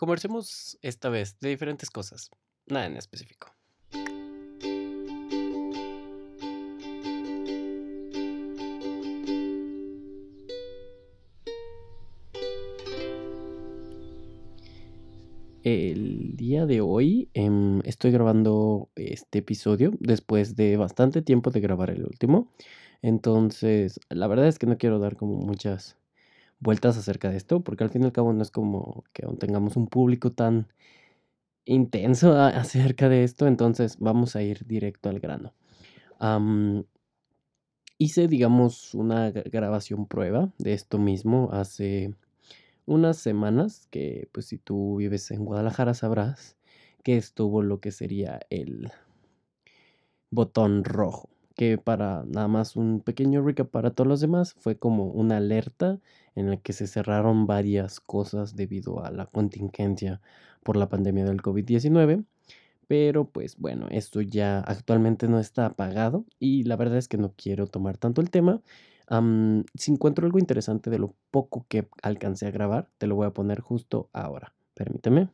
Conversemos esta vez de diferentes cosas, nada en específico. El día de hoy em, estoy grabando este episodio después de bastante tiempo de grabar el último. Entonces, la verdad es que no quiero dar como muchas vueltas acerca de esto, porque al fin y al cabo no es como que aún tengamos un público tan intenso acerca de esto, entonces vamos a ir directo al grano. hice, digamos, una grabación prueba de esto mismo hace unas semanas, que pues si tú vives en Guadalajara sabrás que estuvo lo que sería el botón rojo que para nada más un pequeño recap para todos los demás fue como una alerta en la que se cerraron varias cosas debido a la contingencia por la pandemia del COVID-19. Pero pues bueno, esto ya actualmente no está apagado y la verdad es que no quiero tomar tanto el tema. si encuentro algo interesante de lo poco que alcancé a grabar, te lo voy a poner justo ahora. Permíteme.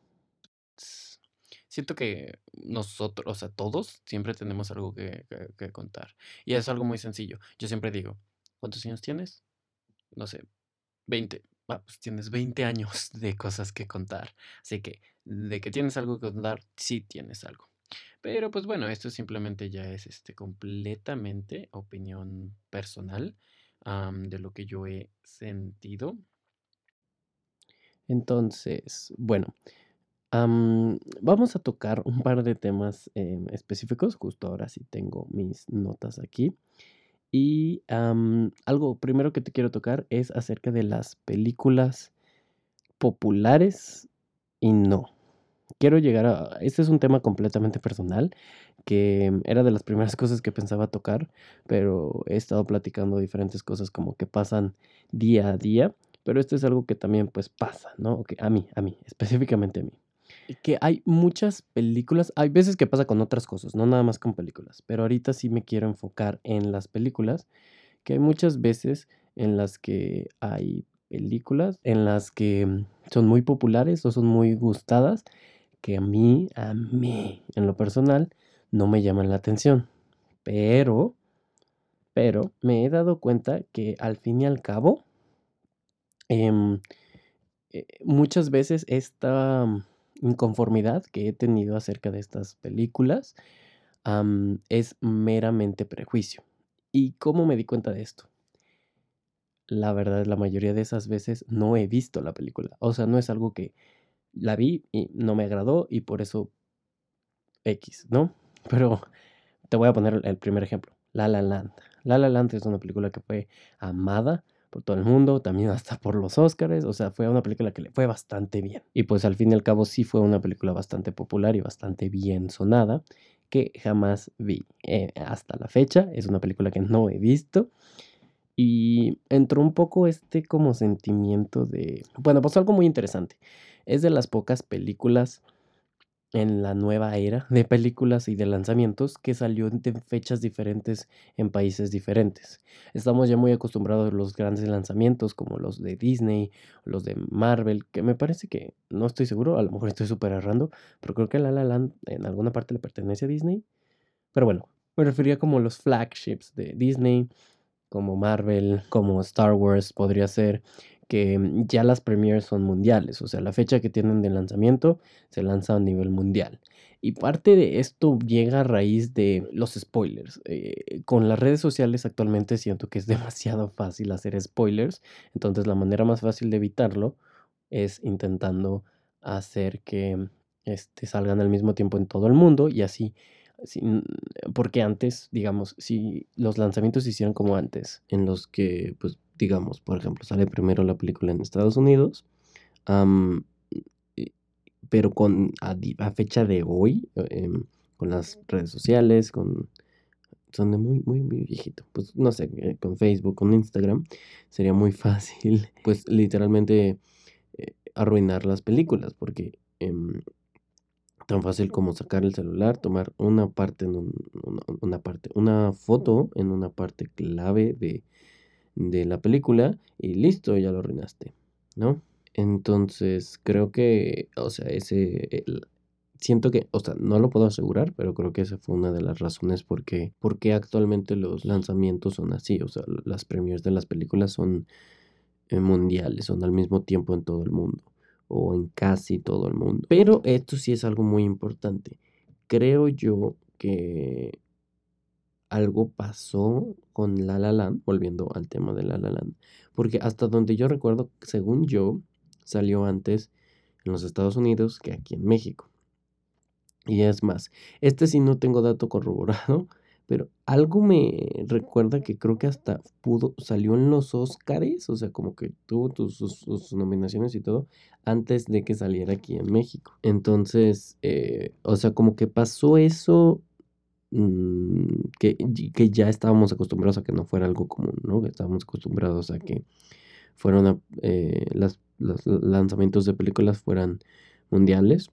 Siento que nosotros, o sea, todos siempre tenemos algo que, contar. Y es algo muy sencillo. Yo siempre digo, ¿cuántos años tienes? No sé, 20. Ah, pues tienes 20 años de cosas que contar. Así que, de que tienes algo que contar, sí tienes algo. Pero pues bueno, esto simplemente ya es este completamente opinión personal de lo que yo he sentido. Entonces, bueno, vamos a tocar un par de temas em, específicos. Justo ahora sí tengo mis notas aquí. Y algo primero que te quiero tocar es acerca de las películas populares y no. Quiero llegar a... Este es un tema completamente personal que era de las primeras cosas que pensaba tocar, pero he estado platicando diferentes cosas como que pasan día a día, pero esto es algo que también pues pasa, ¿no? A mí, a mí, específicamente a mí que hay muchas películas, hay veces que pasa con otras cosas, no nada más con películas, pero ahorita sí me quiero enfocar en las películas, que hay muchas veces en las que hay películas en las que mm, son muy populares o son muy gustadas, que a mí, a mí, en lo personal, no me llaman la atención. Pero, pero me he dado cuenta que al fin y al cabo, em, eh, muchas veces esta mm, inconformidad que he tenido acerca de estas películas es meramente prejuicio. ¿Y cómo me di cuenta de esto? La verdad, la mayoría de esas veces no he visto la película. O sea, no es algo que la vi y no me agradó y por eso X, ¿no? Pero te voy a poner el primer ejemplo. La La Land. La La Land es una película que fue amada por todo el mundo, también hasta por los Oscars, o sea, fue una película que le fue bastante bien. Y pues al fin y al cabo sí fue una película bastante popular y bastante bien sonada, que jamás vi eh, hasta la fecha, es una película que no he visto. Y entró un poco este como sentimiento de... Bueno, pues algo muy interesante. Es de las pocas películas en la nueva era de películas y de lanzamientos que salió en fechas diferentes en países diferentes. Estamos ya muy acostumbrados a los grandes lanzamientos como los de Disney, los de Marvel, que me parece que no estoy seguro, a lo mejor estoy súper errando, pero creo que La La Land en alguna parte le pertenece a Disney. Pero bueno, me refería como los flagships de Disney, como Marvel, como Star Wars podría ser, que ya las premieres son mundiales, o sea, la fecha que tienen de lanzamiento se lanza a nivel mundial. Y parte de esto llega a raíz de los spoilers. Eh, con las redes sociales actualmente siento que es demasiado fácil hacer spoilers, entonces la manera más fácil de evitarlo es intentando hacer que este, salgan al mismo tiempo en todo el mundo y así porque antes, digamos, si los lanzamientos se hicieron como antes, en los que, pues, digamos, por ejemplo, sale primero la película en Estados Unidos, pero con a, fecha de hoy, em, con las redes sociales, con son de muy, muy, muy viejito. Pues no sé, eh, con Facebook, con Instagram, sería muy fácil, pues literalmente eh, arruinar las películas, porque em, tan fácil como sacar el celular, tomar una parte en una, parte, una foto en una parte clave de, de, la película y listo, ya lo arruinaste, ¿no? Entonces, creo que, o sea, ese, siento que, o sea, no lo puedo asegurar, pero creo que esa fue una de las razones por qué, actualmente los lanzamientos son así, o sea, las premiers de las películas son eh, mundiales, son al mismo tiempo en todo el mundo, o en casi todo el mundo. Pero esto sí es algo muy importante. Creo yo que algo pasó con La La Land, volviendo al tema de La La Land, porque hasta donde yo recuerdo, según yo, salió antes en los Estados Unidos que aquí en México. Y es más, este sí no tengo dato corroborado, pero algo me recuerda que creo que hasta pudo, salió en los Oscars, o sea, como que tuvo sus, nominaciones y todo, antes de que saliera aquí en México. Entonces, eh, o sea, como que pasó eso mm, que, que, ya estábamos acostumbrados a que no fuera algo común, ¿no? Que estábamos acostumbrados a que fueron eh, las, los lanzamientos de películas fueran mundiales,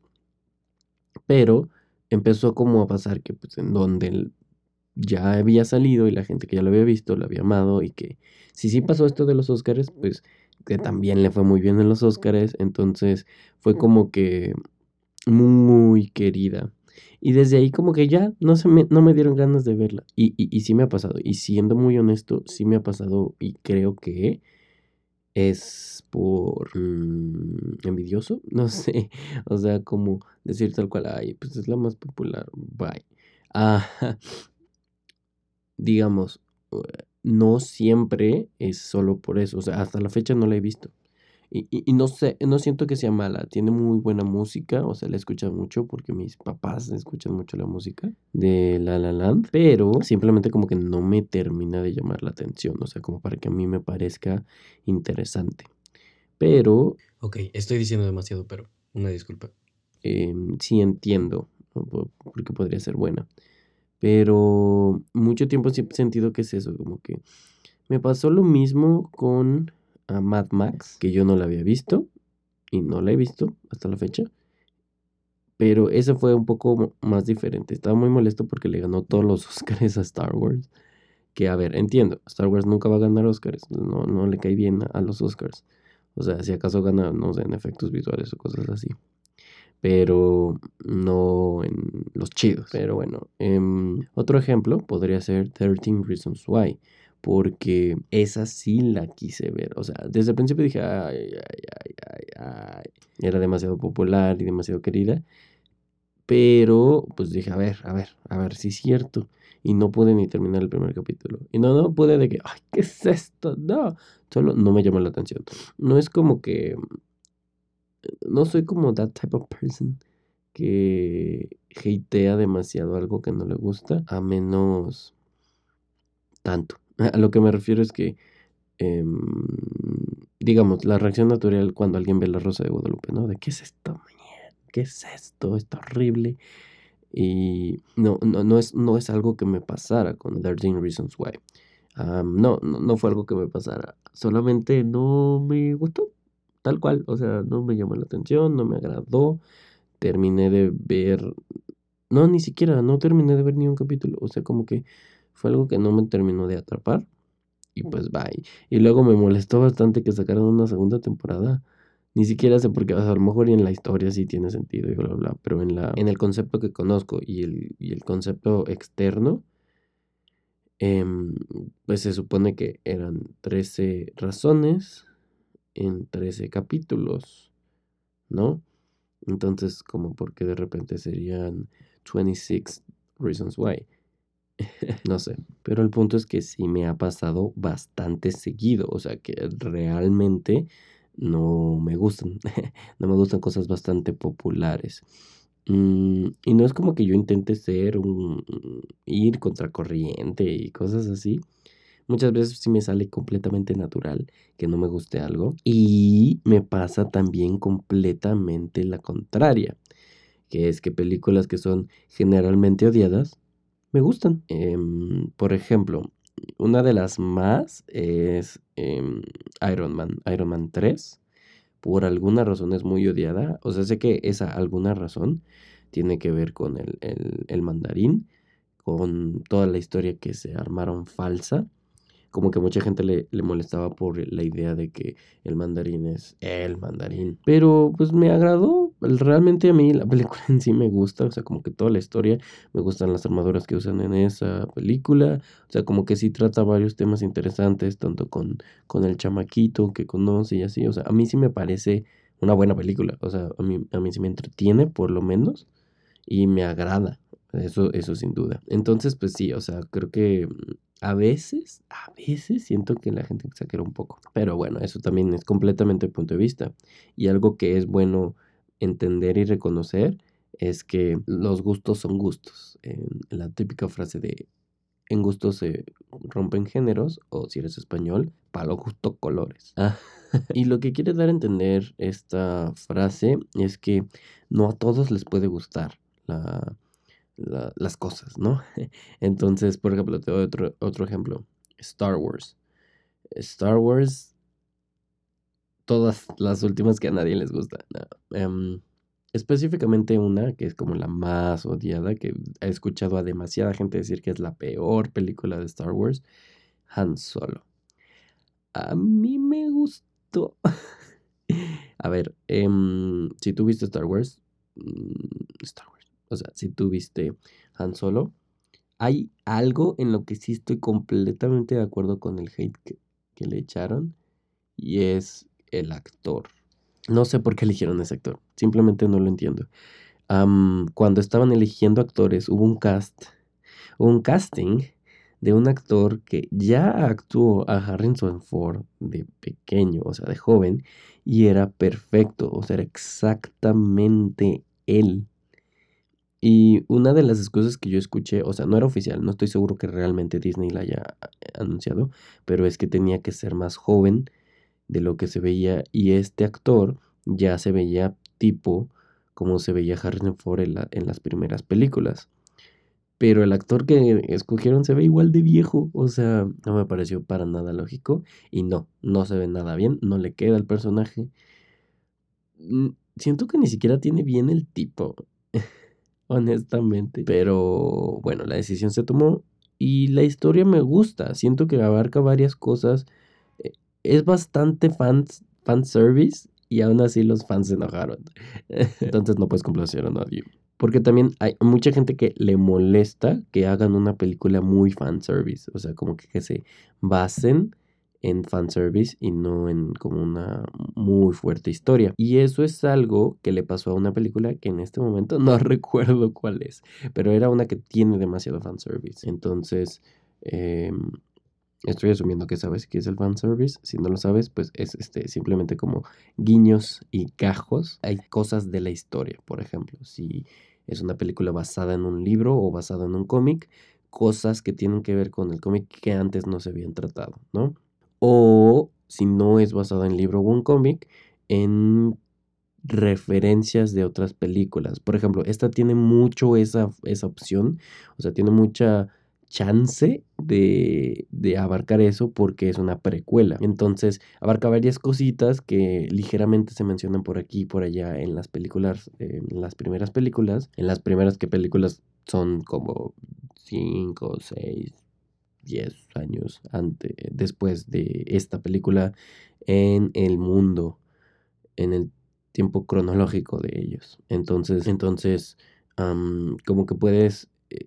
pero empezó como a pasar que pues en donde ya había salido y la gente que ya lo había visto lo había amado y que si sí pasó esto de los Óscares, pues que también le fue muy bien en los Óscares, entonces fue como que muy querida. Y desde ahí como que ya no, se me, no me dieron ganas de verla. Y, y, y sí me ha pasado. Y siendo muy honesto, sí me ha pasado y creo que es por mm, envidioso, no sé, o sea, como decir tal cual, ay, pues es la más popular, bye. Ah, digamos, no siempre es solo por eso, o sea, hasta la fecha no la he visto. Y, no sé, no siento que sea mala, tiene muy buena música, o sea, la escuchan mucho porque mis papás escuchan mucho la música de La La Land, pero simplemente como que no me termina de llamar la atención, o sea, como para que a mí me parezca interesante. Pero... Ok, estoy diciendo demasiado, pero una disculpa. Em, sí entiendo, porque podría ser buena. Pero mucho tiempo he sentido que es eso, como que me pasó lo mismo con a Mad Max, que yo no la había visto y no la he visto hasta la fecha. Pero ese fue un poco más diferente. Estaba muy molesto porque le ganó todos los Oscars a Star Wars. Que a ver, entiendo, Star Wars nunca va a ganar Oscars. No, no le cae bien a, los Oscars. O sea, si acaso gana, no sé, en efectos visuales o cosas así. Pero no en los chidos. Pero bueno, em, otro ejemplo podría ser 13 Reasons Why porque esa sí la quise ver. O sea, desde el principio dije, ay, ay, ay, ay, ay. Era demasiado popular y demasiado querida. Pero, pues dije, a ver, a ver, a ver si es cierto. Y no pude ni terminar el primer capítulo. Y no, no pude de que, ay, ¿qué es esto? No, solo no me llamó la atención. No es como que, no soy como that type of person que hatea demasiado algo que no le gusta, a menos tanto. A lo que me refiero es que, em, digamos, la reacción natural cuando alguien ve la rosa de Guadalupe, ¿no? De qué es esto, ¿qué es esto? Está horrible. Y no, no, no, es, no es algo que me pasara con 13 Reasons Why. no, no, no fue algo que me pasara. Solamente no me gustó. Tal cual. O sea, no me llamó la atención, no me agradó. Terminé de ver. No, ni siquiera, no terminé de ver ni un capítulo. O sea, como que fue algo que no me terminó de atrapar. Y pues bye. Y luego me molestó bastante que sacaran una segunda temporada. Ni siquiera sé por qué, a lo mejor y en la historia sí tiene sentido y bla, bla, pero en, la, en el concepto que conozco y el, y el concepto externo, em, pues se supone que eran 13 razones en 13 capítulos, ¿no? Entonces, como porque de repente serían 26 reasons why. no sé, pero el punto es que sí me ha pasado bastante seguido, o sea que realmente no me gustan, no me gustan cosas bastante populares. Mm, y no es como que yo intente ser un ir contracorriente y cosas así. Muchas veces sí me sale completamente natural que no me guste algo. Y me pasa también completamente la contraria. Que es que películas que son generalmente odiadas me gustan. Em, por ejemplo, una de las más es em, Iron Man, Iron Man 3. Por alguna razón es muy odiada. O sea, sé que esa alguna razón tiene que ver con el, el mandarín, con toda la historia que se armaron falsa, como que mucha gente le, le, molestaba por la idea de que el mandarín es el mandarín. Pero pues me agradó. Realmente a mí la película en sí me gusta. O sea, como que toda la historia. Me gustan las armaduras que usan en esa película. O sea, como que sí trata varios temas interesantes. Tanto con, con el chamaquito que conoce y así. O sea, a mí sí me parece una buena película. O sea, a mí, a mí sí me entretiene por lo menos. Y me agrada. Eso, eso sin duda. Entonces, pues sí, o sea, creo que a veces, a veces siento que la gente exagera un poco. Pero bueno, eso también es completamente punto de vista. Y algo que es bueno entender y reconocer es que los gustos son gustos. la típica frase de en gustos se rompen géneros, o si eres español, palo justo colores. Ah, y lo que quiere dar a entender esta frase es que no a todos les puede gustar la, las cosas, ¿no? Entonces, por ejemplo, te doy otro, otro ejemplo. Star Wars. Star Wars, todas las últimas que a nadie les gusta. Em, específicamente una que es como la más odiada, que he escuchado a demasiada gente decir que es la peor película de Star Wars, Han Solo. A mí me gustó. a ver, em, si tú viste Star Wars, mm, Star Wars o sea, si tuviste Han Solo, hay algo en lo que sí estoy completamente de acuerdo con el hate que, le echaron y es el actor. No sé por qué eligieron ese actor, simplemente no lo entiendo. cuando estaban eligiendo actores, hubo un cast, un casting de un actor que ya actuó a Harrison Ford de pequeño, o sea, de joven, y era perfecto, o sea, era exactamente él. Y una de las excusas que yo escuché, o sea, no era oficial, no estoy seguro que realmente Disney la haya anunciado, pero es que tenía que ser más joven de lo que se veía y este actor ya se veía tipo como se veía Harrison Ford en, en las primeras películas. Pero el actor que escogieron se ve igual de viejo, o sea, no me pareció para nada lógico y no, no se ve nada bien, no le queda el personaje. Mm, siento que ni siquiera tiene bien el tipo honestamente. Pero bueno, la decisión se tomó y la historia me gusta. Siento que abarca varias cosas. Eh, es bastante fans, fan service y aún así los fans se enojaron. Entonces no puedes complacer a nadie. Porque también hay mucha gente que le molesta que hagan una película muy fan service. O sea, como que se basen en fanservice y no en como una muy fuerte historia. Y eso es algo que le pasó a una película que en este momento no recuerdo cuál es, pero era una que tiene demasiado fanservice. Entonces, em, estoy asumiendo que sabes qué es el fanservice. Si no lo sabes, pues es este, simplemente como guiños y cajos. Hay cosas de la historia, por ejemplo, si es una película basada en un libro o basada en un cómic, cosas que tienen que ver con el cómic que antes no se habían tratado, ¿no? O si no es basado en libro o un cómic, en referencias de otras películas. Por ejemplo, esta tiene mucho esa, esa opción, o sea, tiene mucha chance de, de, abarcar eso porque es una precuela. Entonces, abarca varias cositas que ligeramente se mencionan por aquí y por allá en las películas, en las primeras películas. En las primeras que películas son como 5, 6, 10 años antes, después de esta película en el mundo, en el tiempo cronológico de ellos. Entonces, entonces como que puedes eh,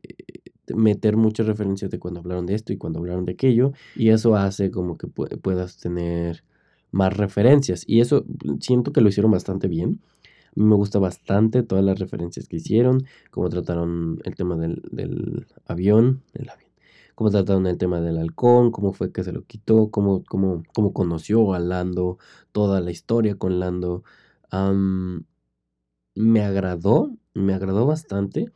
meter muchas referencias de cuando hablaron de esto y cuando hablaron de aquello, y eso hace como que puedas tener más referencias. Y eso siento que lo hicieron bastante bien. Me gusta bastante todas las referencias que hicieron, cómo trataron el tema del, del avión, el avión cómo trataron el tema del halcón, cómo fue que se lo quitó, cómo, cómo, cómo conoció a Lando, toda la historia con Lando. me agradó, me agradó bastante.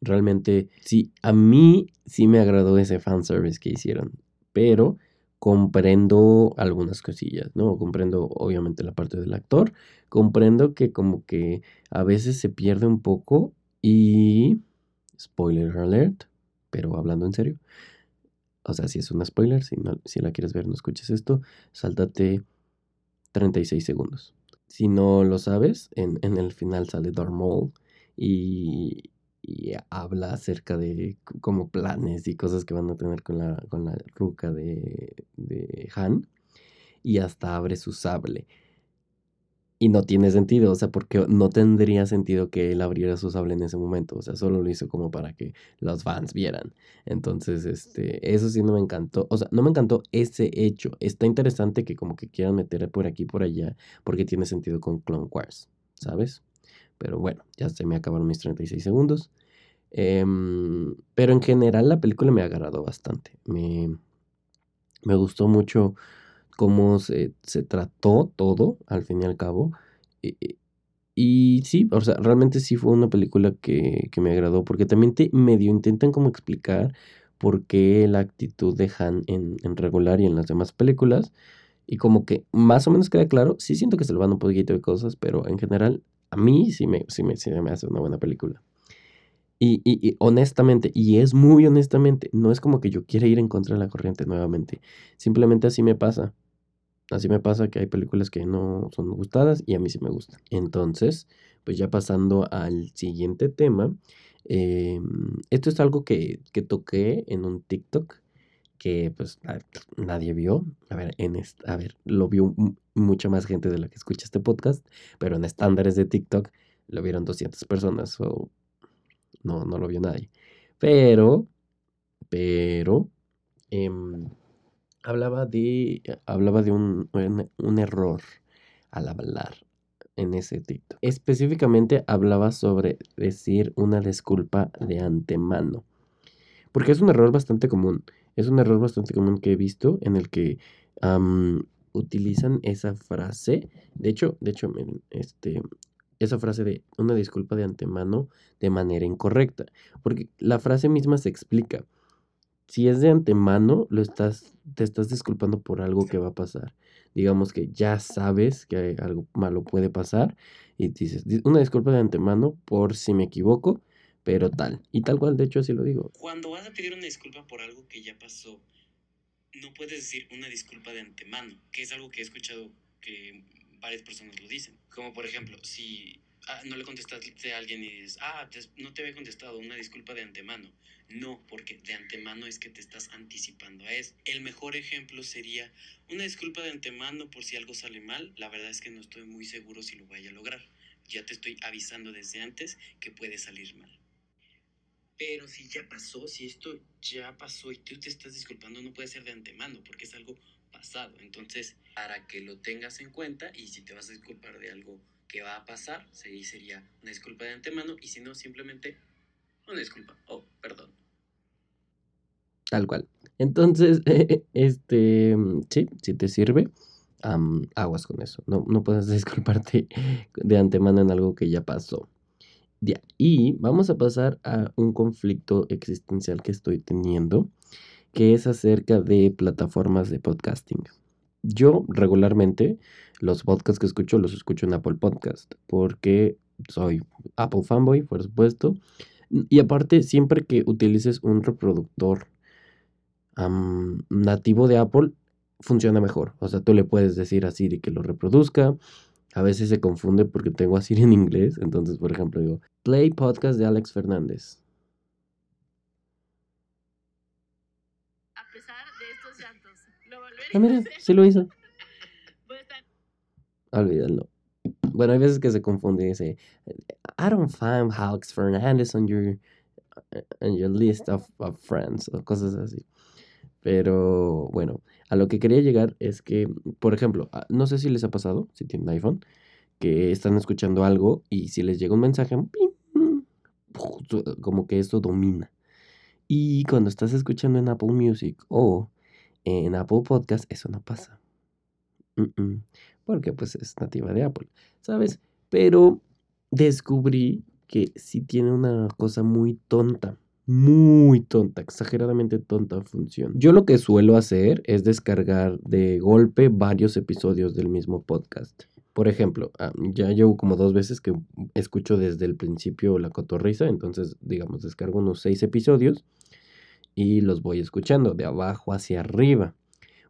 Realmente, sí, a mí sí me agradó ese fanservice que hicieron, pero comprendo algunas cosillas, ¿no? Comprendo obviamente la parte del actor, comprendo que como que a veces se pierde un poco y... Spoiler alert, pero hablando en serio, o sea, si es un spoiler, si, no, si la quieres ver, no escuches esto, sáltate 36 segundos. Si no lo sabes, en, el final sale Darth y habla acerca de como planes y cosas que van a tener con la, con la ruca de Han y hasta abre su sable. Y no tiene sentido, o sea, porque no tendría sentido que él abriera su sable en ese momento, o sea, solo lo hizo como para que los fans vieran. Entonces, este, eso sí no me encantó, o sea, no me encantó ese hecho. Está interesante que como que quieran meter por aquí por allá, porque tiene sentido con Clone Wars, ¿sabes? Pero bueno, ya se me acabaron mis 36 segundos. Em, pero en general la película me agradó bastante. Me, me gustó mucho cómo se, se trató todo, al fin y al cabo. Y, sí, o sea, realmente sí fue una película que, que me agradó, porque también te medio intentan como explicar por qué la actitud de Han en, en regular y en las demás películas. Y como que más o menos queda claro, sí siento que se le van un poquito de cosas, pero en general a mí sí me, sí me, sí me hace una buena película. Y, y, y, honestamente, y es muy honestamente, no es como que yo quiera ir en contra de la corriente nuevamente. Simplemente así me pasa. Así me pasa que hay películas que no son gustadas y a mí sí me gustan. Entonces, pues ya pasando al siguiente tema, em, esto es algo que, que, toqué en un TikTok que pues nadie vio. A ver, en a ver, lo vio mucha más gente de la que escucha este podcast, pero en estándares de TikTok lo vieron 200 personas o no, no lo vio nadie. Pero, pero, eh, hablaba de, hablaba de un, un, error al hablar en ese TikTok. Específicamente hablaba sobre decir una disculpa de antemano. Porque es un error bastante común. Es un error bastante común que he visto en el que utilizan esa frase. De hecho, de hecho, este, esa frase de una disculpa de antemano de manera incorrecta. Porque la frase misma se explica si es de antemano, lo estás, te estás disculpando por algo que va a pasar. Digamos que ya sabes que algo malo puede pasar y dices, una disculpa de antemano por si me equivoco, pero tal. Y tal cual, de hecho, así lo digo. Cuando vas a pedir una disculpa por algo que ya pasó, no puedes decir una disculpa de antemano, que es algo que he escuchado que varias personas lo dicen. Como por ejemplo, si ah, no le contestaste a alguien y dices, ah, no te había contestado, una disculpa de antemano. No, porque de antemano es que te estás anticipando a eso. El mejor ejemplo sería una disculpa de antemano por si algo sale mal. La verdad es que no estoy muy seguro si lo vaya a lograr. Ya te estoy avisando desde antes que puede salir mal. Pero si ya pasó, si esto ya pasó y tú te estás disculpando, no puede ser de antemano porque es algo pasado. Entonces, para que lo tengas en cuenta y si te vas a disculpar de algo que va a pasar, sería una disculpa de antemano y si no, simplemente una disculpa. Oh, perdón. Tal cual. Entonces, este, sí, si te sirve, aguas con eso. No, no puedes disculparte de antemano en algo que ya pasó. Y vamos a pasar a un conflicto existencial que estoy teniendo, que es acerca de plataformas de podcasting. Yo regularmente los podcasts que escucho los escucho en Apple Podcast porque soy Apple fanboy, por supuesto. Y aparte, siempre que utilices un reproductor nativo de Apple, funciona mejor. O sea, tú le puedes decir a Siri que lo reproduzca. A veces se confunde porque tengo a Siri en inglés. Entonces, por ejemplo, digo, play podcast de Alex Fernández. A pesar de estos llantos, lo ah, mira, sí lo hizo. Olvídalo. Bueno, hay veces que se confunde y dice, I don't find Alex Fernández on your, on your list of, of friends o cosas así. Pero bueno, a lo que quería llegar es que, por ejemplo, ah, no sé si les ha pasado, si tienen iPhone, que están escuchando algo y si les llega un mensaje, como que esto domina. Y cuando estás escuchando en Apple Music o en Apple Podcast, eso no pasa. Porque pues es nativa de Apple, ¿sabes? Pero descubrí que sí tiene una cosa muy tonta muy tonta, exageradamente tonta función. Yo lo que suelo hacer es descargar de golpe varios episodios del mismo podcast. Por ejemplo, ah, ya llevo como dos veces que escucho desde el principio la cotorriza, entonces digamos descargo unos seis episodios y los voy escuchando de abajo hacia arriba.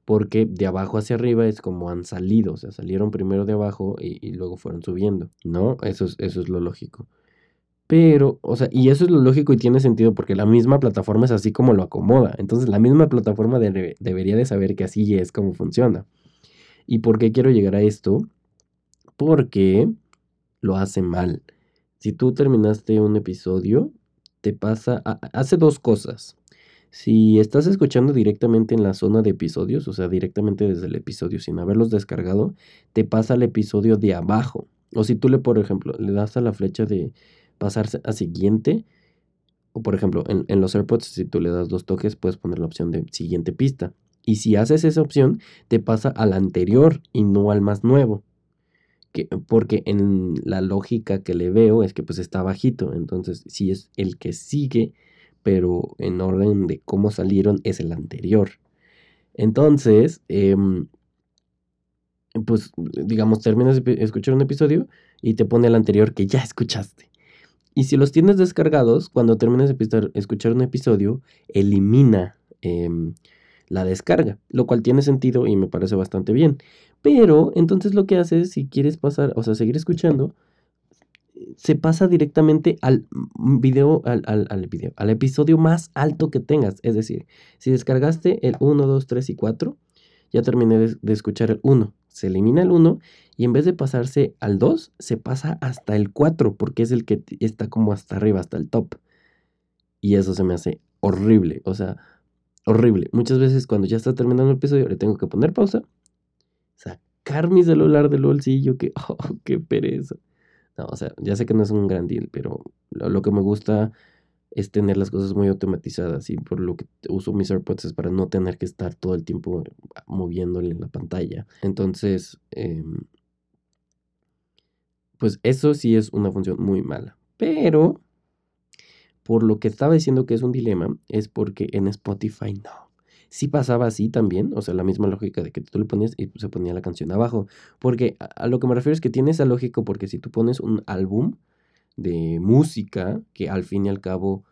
Porque de abajo hacia arriba es como han salido, o sea, salieron primero de abajo y, luego fueron subiendo, ¿no? Eso es, eso es lo lógico. Pero, o sea, y eso es lo lógico y tiene sentido porque la misma plataforma es así como lo acomoda. Entonces, la misma plataforma debería de saber que así es como funciona. ¿Y por qué quiero llegar a esto? Porque lo hace mal. Si tú terminaste un episodio, te pasa, hace dos cosas. Si estás escuchando directamente en la zona de episodios, o sea, directamente desde el episodio sin haberlos descargado, te pasa al episodio de abajo. O si tú le, por ejemplo, le das a la flecha de pasarse a siguiente, o por ejemplo, en, en los AirPods, si tú le das dos toques, puedes poner la opción de siguiente pista. Y si haces esa opción, te pasa al anterior y no al más nuevo porque en la lógica que le veo es que pues está bajito, entonces si es el que sigue, pero en orden de cómo salieron es el anterior. Entonces, em, pues digamos, terminas de escuchar un episodio y te pone el anterior que ya escuchaste. Y si los tienes descargados, cuando terminas de escuchar un episodio, elimina em, la descarga, lo cual tiene sentido y me parece bastante bien. Pero entonces lo que hace es, si quieres pasar, o sea, seguir escuchando, se pasa directamente al video, al, al, video, al episodio más alto que tengas. Es decir, si descargaste el 1, 2, 3 y 4, ya terminé de, de escuchar el 1. Se elimina el 1 y en vez de pasarse al 2, se pasa hasta el 4 porque es el que está como hasta arriba, hasta el top. Y eso se me hace horrible. O sea, horrible. Muchas veces cuando ya está terminando el episodio le tengo que poner pausa, sacar mi celular del bolsillo, que, oh, qué pereza. No, o sea, ya sé que no es un gran deal, pero lo, que me gusta es tener las cosas muy automatizadas y por lo que uso mis AirPods es para no tener que estar todo el tiempo moviéndole en la pantalla. Entonces, em, pues eso sí es una función muy mala. Pero por lo que estaba diciendo que es un dilema, es porque en Spotify no. Sí pasaba así también, o sea, la misma lógica de que tú le ponías y se ponía la canción abajo. Porque a, lo que me refiero es que tiene esa lógica porque si tú pones un álbum de música, que al fin y al cabo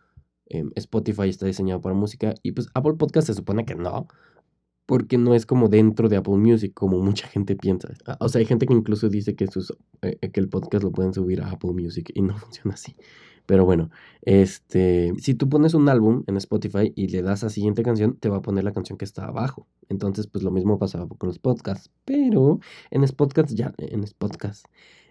em, Spotify está diseñado para música, y pues Apple Podcast se supone que no, porque no es como dentro de Apple Music, como mucha gente piensa. O sea, hay gente que incluso dice que, sus, eh, que el podcast lo pueden subir a Apple Music y no funciona así. Pero bueno, este, si tú pones un álbum en Spotify y le das a siguiente canción, te va a poner la canción que está abajo. Entonces, pues lo mismo pasaba con los podcasts. Pero en Spotify ya, en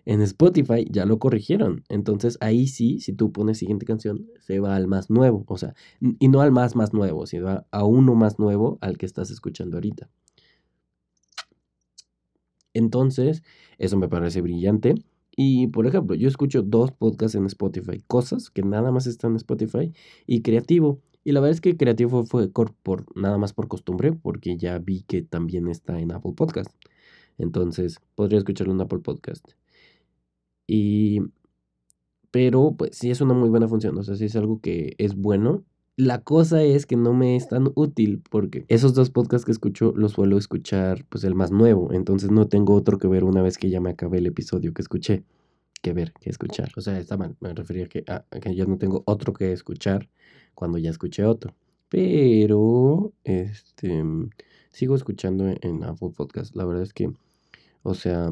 en Spotify ya lo corrigieron. Entonces ahí sí, si tú pones siguiente canción, se va al más nuevo. O sea, y no al más más nuevo, sino a uno más nuevo al que estás escuchando ahorita. Entonces, eso me parece brillante. Y por ejemplo, yo escucho dos podcasts en Spotify, cosas que nada más están en Spotify y creativo. Y la verdad es que creativo fue por, nada más por costumbre, porque ya vi que también está en Apple Podcast. Entonces, podría escucharlo en Apple Podcast. Y pero pues sí es una muy buena función, o sea, sí es algo que es bueno la cosa es que no me es tan útil porque esos dos podcasts que escucho los suelo escuchar pues el más nuevo, entonces no tengo otro que ver una vez que ya me acabé el episodio que escuché, que ver, que escuchar. O sea, está mal, me refería a que, a, que yo no tengo otro que escuchar cuando ya escuché otro. Pero, este, sigo escuchando en, en Apple Podcast. La verdad es que, o sea,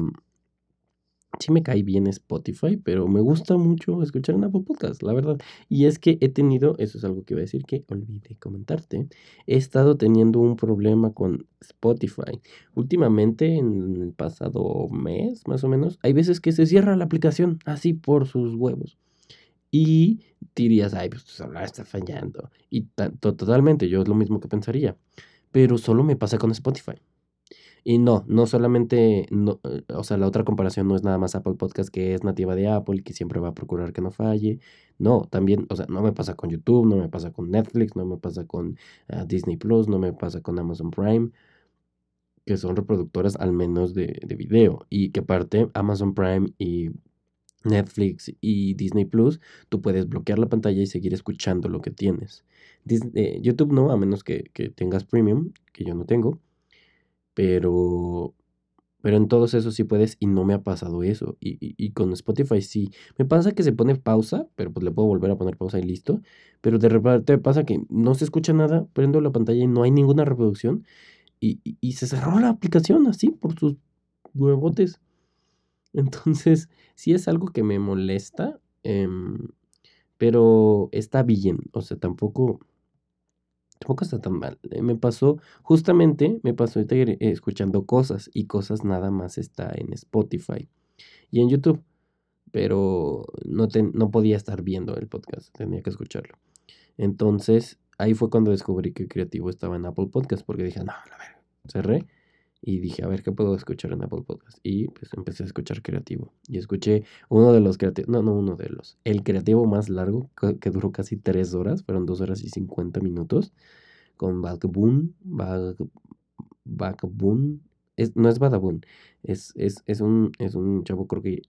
sí me cae bien Spotify, pero me gusta mucho escuchar en Apple Podcast, la verdad. Y es que he tenido, eso es algo que voy a decir que olvidé comentarte, he estado teniendo un problema con Spotify. Últimamente, en el pasado mes, más o menos, hay veces que se cierra la aplicación así por sus huevos. Y dirías, ay, pues tu celular está fallando. Y totalmente, yo es lo mismo que pensaría. Pero solo me pasa con Spotify. Y no, no solamente, no, eh, o sea, la otra comparación no es nada más Apple Podcast que es nativa de Apple que siempre va a procurar que no falle. No, también, o sea, no me pasa con YouTube, no me pasa con Netflix, no me pasa con ah, Disney Plus, no me pasa con Amazon Prime, que son reproductoras al menos de, de video. Y que aparte Amazon Prime y Netflix y Disney Plus, tú puedes bloquear la pantalla y seguir escuchando lo que tienes. Eh, YouTube no, a menos que, que tengas premium, que yo no tengo. Pero, pero en todos esos sí puedes y no me ha pasado eso. Y, y, con Spotify sí. Me pasa que se pone pausa, pero pues le puedo volver a poner pausa y listo. Pero de repente pasa que no se escucha nada, prendo la pantalla y no hay ninguna reproducción. Y, y, se cerró la aplicación así por sus huevotes. Entonces, sí es algo que me molesta. Em, Pero está bien, o sea, tampoco, tampoco está tan mal. Eh, Me pasó, justamente me pasó eh, escuchando cosas y cosas nada más está en Spotify y en YouTube, pero no, te- no podía estar viendo el podcast, tenía que escucharlo. Entonces, ahí fue cuando descubrí que Creativo estaba en Apple Podcast, porque dije, no, a ver, cerré y dije, a ver, ¿qué puedo escuchar en Apple Podcast? Y pues empecé a escuchar Creativo. Y escuché uno de los creativos, no, no uno de los, el creativo más largo, que, duró casi tres horas, fueron dos horas y cincuenta minutos, con Vag, Vagabun, es, no es Badabun, es, es, es, un, es un chavo, creo que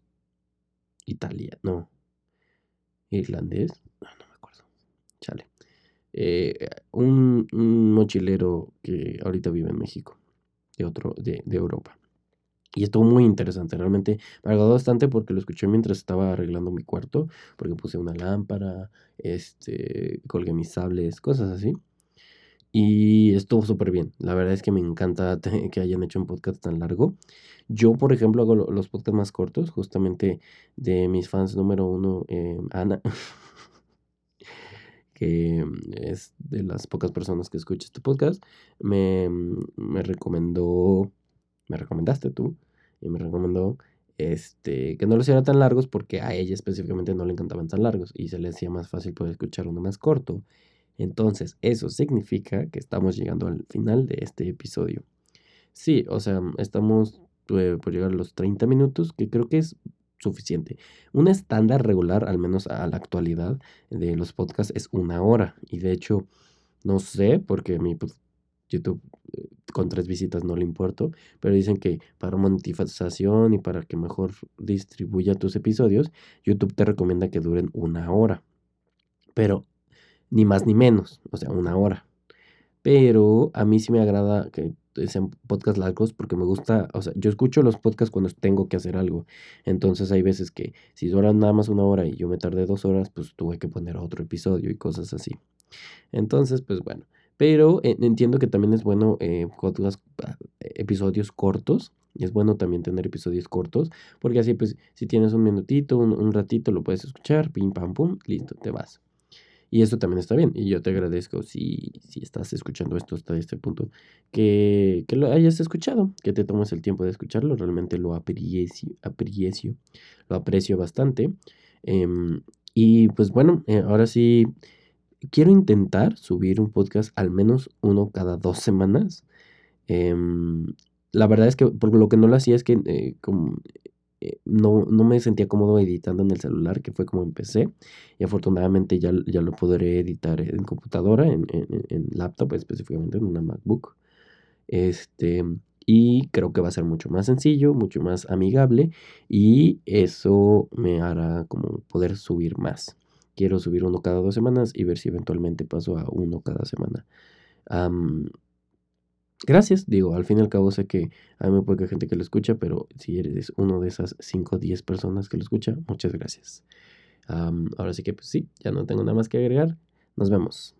Italia, no, irlandés, no, no me acuerdo, chale. Eh, un, un mochilero que ahorita vive en México, de otro, de, de Europa. Y estuvo muy interesante, realmente me agradó bastante porque lo escuché mientras estaba arreglando mi cuarto, porque puse una lámpara, este, colgué mis sables, cosas así. Y estuvo súper bien. La verdad es que me encanta que hayan hecho un podcast tan largo. Yo, por ejemplo, hago lo- los podcasts más cortos, justamente de mis fans número uno, eh, Ana, que mm, es de las pocas personas que escucha este podcast, me, mm, me recomendó, me recomendaste tú, y me recomendó este, que no los hiciera tan largos porque a ella específicamente no le encantaban tan largos y se le hacía más fácil poder escuchar uno más corto. Entonces, eso significa que estamos llegando al final de este episodio. Sí, o sea, estamos eh, por llegar a los 30 minutos, que creo que es suficiente. Un estándar regular, al menos a la actualidad, de los podcasts es una hora. Y de hecho, no sé, porque mí pues, YouTube eh, con tres visitas no le importo, pero dicen que para monetización y para que mejor distribuya tus episodios, YouTube te recomienda que duren una hora. Pero ni más ni menos, o sea, una hora. Pero a mí sí me agrada que sean podcasts largos porque me gusta, o sea, yo escucho los podcasts cuando tengo que hacer algo. Entonces hay veces que si duran nada más una hora y yo me tardé dos horas, pues tuve que poner otro episodio y cosas así. Entonces, pues bueno. Pero eh, entiendo que también es bueno eh, podcast, ah, episodios cortos. Y es bueno también tener episodios cortos. Porque así, pues, si tienes un minutito, un, un ratito, lo puedes escuchar. Pim, pam, pum, listo, te vas. Y eso también está bien. Y yo te agradezco si, si estás escuchando esto hasta este punto, que, que lo hayas escuchado, que te tomes el tiempo de escucharlo. Realmente lo aprecio, aprecio, lo aprecio bastante. Em, y pues bueno, eh, ahora sí, quiero intentar subir un podcast al menos uno cada dos semanas. Em, la verdad es que por lo que no lo hacía es que eh, eh, no, no me sentía cómodo editando en el celular, que fue como empecé. Y afortunadamente ya, ya lo podré editar en computadora, en, en, en laptop, específicamente en una MacBook. Este, y creo que va a ser mucho más sencillo, mucho más amigable. Y eso me hará como poder subir más. Quiero subir uno cada dos semanas y ver si eventualmente paso a uno cada semana. Gracias, digo, al fin y al cabo sé que hay muy poca gente que lo escucha, pero si eres uno de esas 5 o 10 personas que lo escucha, muchas gracias. Am, ahora sí que pues sí, ya no tengo nada más que agregar. Nos vemos.